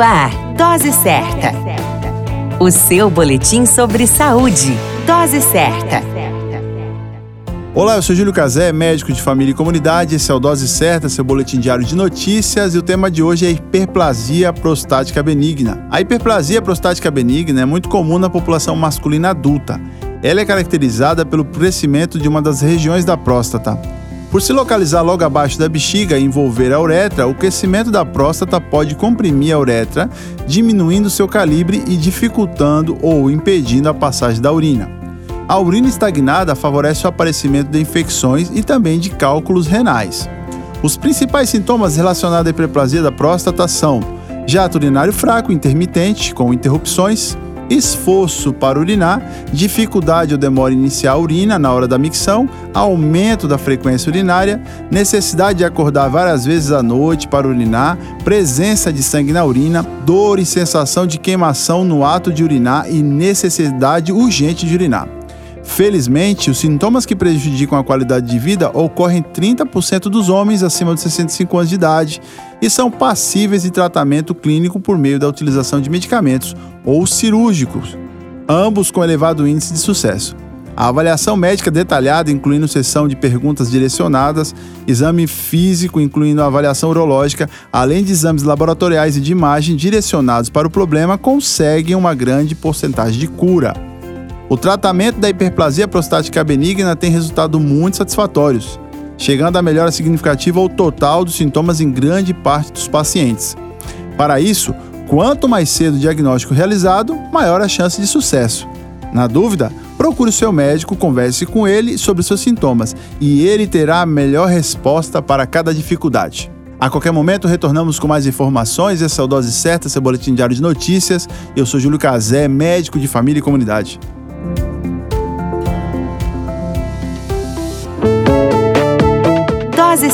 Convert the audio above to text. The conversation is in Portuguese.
Ar, Dose Certa. O seu boletim sobre saúde. Dose Certa. Olá, eu sou Júlio Cazé, médico de família e comunidade. Esse é o Dose Certa, seu boletim diário de notícias. E o tema de hoje é hiperplasia prostática benigna. A hiperplasia prostática benigna é muito comum na população masculina adulta. Ela é caracterizada pelo crescimento de uma das regiões da próstata. Por se localizar logo abaixo da bexiga e envolver a uretra, o crescimento da próstata pode comprimir a uretra, diminuindo seu calibre e dificultando ou impedindo a passagem da urina. A urina estagnada favorece o aparecimento de infecções e também de cálculos renais. Os principais sintomas relacionados à hiperplasia da próstata são jato urinário fraco intermitente, com interrupções, esforço para urinar, dificuldade ou demora iniciar a urina na hora da micção, aumento da frequência urinária, necessidade de acordar várias vezes à noite para urinar, presença de sangue na urina, dor e sensação de queimação no ato de urinar e necessidade urgente de urinar. Felizmente, os sintomas que prejudicam a qualidade de vida ocorrem em 30% dos homens acima de 65 anos de idade e são passíveis de tratamento clínico por meio da utilização de medicamentos ou cirúrgicos, ambos com elevado índice de sucesso. A avaliação médica detalhada, incluindo sessão de perguntas direcionadas, exame físico, incluindo avaliação urológica, além de exames laboratoriais e de imagem direcionados para o problema, conseguem uma grande porcentagem de cura. O tratamento da hiperplasia prostática benigna tem resultados muito satisfatórios, chegando à melhora significativa ou total dos sintomas em grande parte dos pacientes. Para isso, quanto mais cedo o diagnóstico realizado, maior a chance de sucesso. Na dúvida, procure o seu médico, converse com ele sobre seus sintomas e ele terá a melhor resposta para cada dificuldade. A qualquer momento retornamos com mais informações. Essa é o Dose Certa, seu boletim diário de notícias. Eu sou Júlio Cazé, médico de família e comunidade.